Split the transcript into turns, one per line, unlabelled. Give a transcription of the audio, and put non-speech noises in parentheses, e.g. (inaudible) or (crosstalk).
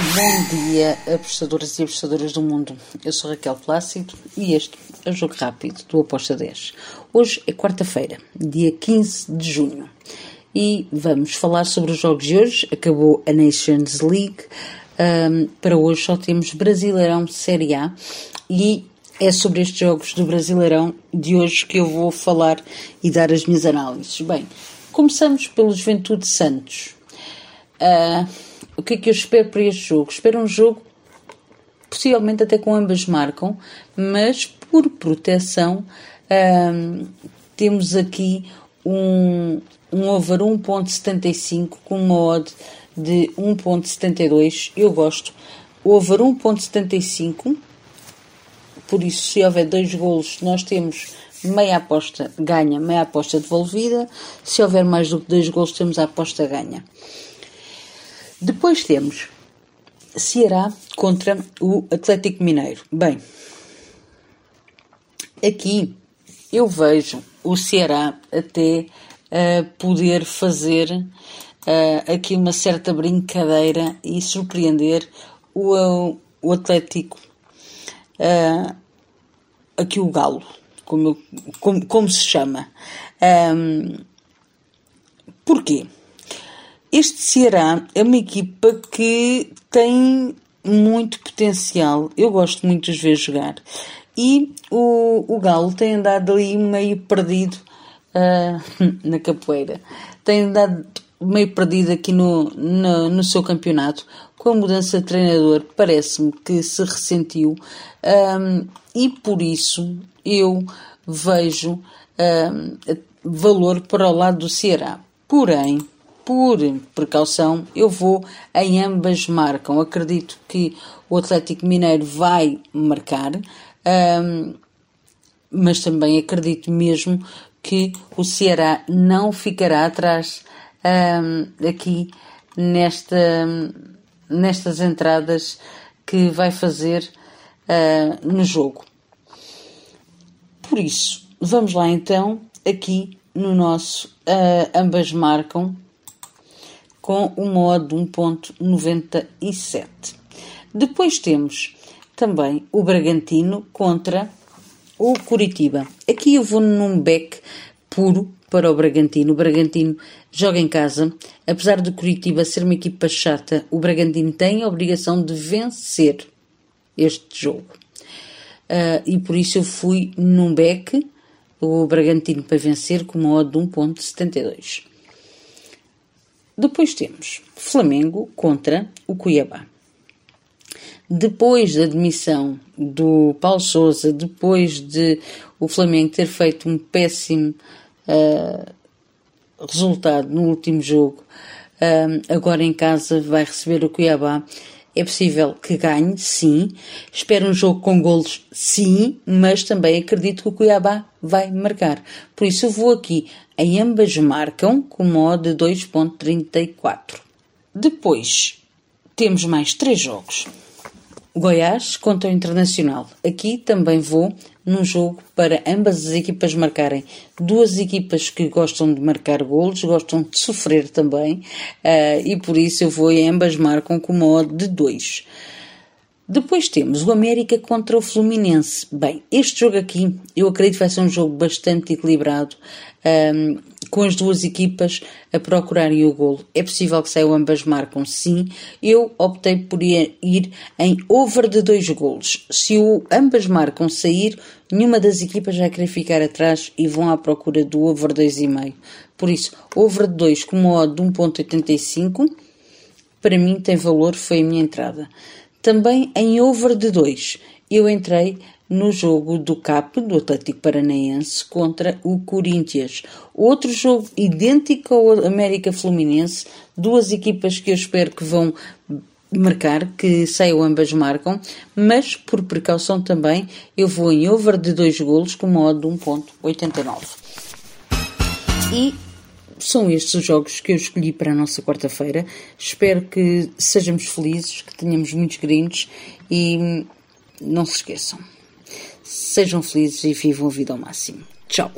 Bom dia, apostadoras e apostadoras do mundo. Eu sou Raquel Plácido e este é o Jogo Rápido do Aposta 10. Hoje é quarta-feira, dia 15 de junho, e vamos falar sobre os jogos de hoje. Acabou a Nations League. Um, para hoje só temos Brasileirão Série A e é sobre estes jogos do Brasileirão de hoje que eu vou falar e dar as minhas análises. Bem, começamos pelo Juventude Santos. Uh, o que é que eu espero para este jogo? Espero um jogo, possivelmente até com ambas marcam, mas por proteção, um, temos aqui um, um over 1.75 com uma odd de 1.72. Eu gosto. Over 1.75, por isso, se houver dois golos, nós temos meia aposta ganha, meia aposta devolvida. Se houver mais do que dois golos, temos a aposta ganha. Depois temos Ceará contra o Atlético Mineiro. Bem, aqui eu vejo o Ceará até uh, poder fazer uh, aqui uma certa brincadeira e surpreender o, o Atlético, uh, aqui o Galo, como, como, como se chama. Um, porquê? Este Ceará é uma equipa que tem muito potencial. Eu gosto muito de ver jogar. E o, o Galo tem andado ali meio perdido uh, (laughs) na capoeira. Tem andado meio perdido aqui no, no, no, seu campeonato. Com a mudança de treinador, parece-me que se ressentiu. Um, e por isso eu vejo um, valor para o lado do Ceará. Porém, por precaução, eu vou em ambas marcam. Acredito que o Atlético Mineiro vai marcar, um, mas também acredito mesmo que o Ceará não ficará atrás um, aqui nesta, nestas entradas que vai fazer uh, no jogo. Por isso, vamos lá então, aqui no nosso ambas marcam com um modo 1.97. Depois temos também o Bragantino contra o Curitiba. Aqui eu vou num back puro para o Bragantino. O Bragantino joga em casa. Apesar do Curitiba ser uma equipa chata, o Bragantino tem a obrigação de vencer este jogo. Uh, e por isso eu fui num back o Bragantino para vencer com uma odd de 1.72. Depois temos Flamengo contra o Cuiabá. Depois da admissão do Paulo Sousa, depois de o Flamengo ter feito um péssimo uh, resultado no último jogo, uh, agora em casa vai receber o Cuiabá. É possível que ganhe, sim. Espero um jogo com golos, sim, mas também acredito que o Cuiabá vai marcar. Por isso eu vou aqui em ambas marcam com modo de 2.34. Depois temos mais três jogos. Goiás contra o Internacional. Aqui também vou num jogo para ambas as equipas marcarem. Duas equipas que gostam de marcar golos, gostam de sofrer também, uh, e por isso eu vou em ambas marcam com modo de 2. Depois temos o América contra o Fluminense. Bem, este jogo aqui eu acredito que vai ser um jogo bastante equilibrado, um, com as duas equipas a procurarem o golo. É possível que saiam ambas marcam, sim. Eu optei por ir em over de dois golos. Se o ambas marcam sair, nenhuma das equipas vai querer ficar atrás e vão à procura do over 2,5. Por isso, over de 2 com uma odd de 1.85, para mim tem valor, foi a minha entrada. Também em over de 2, eu entrei no jogo do CAP, do Atlético Paranaense, contra o Corinthians. Outro jogo idêntico ao América Fluminense, duas equipas que eu espero que vão marcar, que saiam ambas marcam, mas por precaução também eu vou em over de dois golos com modo de 1.89. E são estes os jogos que eu escolhi para a nossa quarta-feira. Espero que sejamos felizes, que tenhamos muitos greens e não se esqueçam. Sejam felizes e vivam a vida ao máximo. Tchau!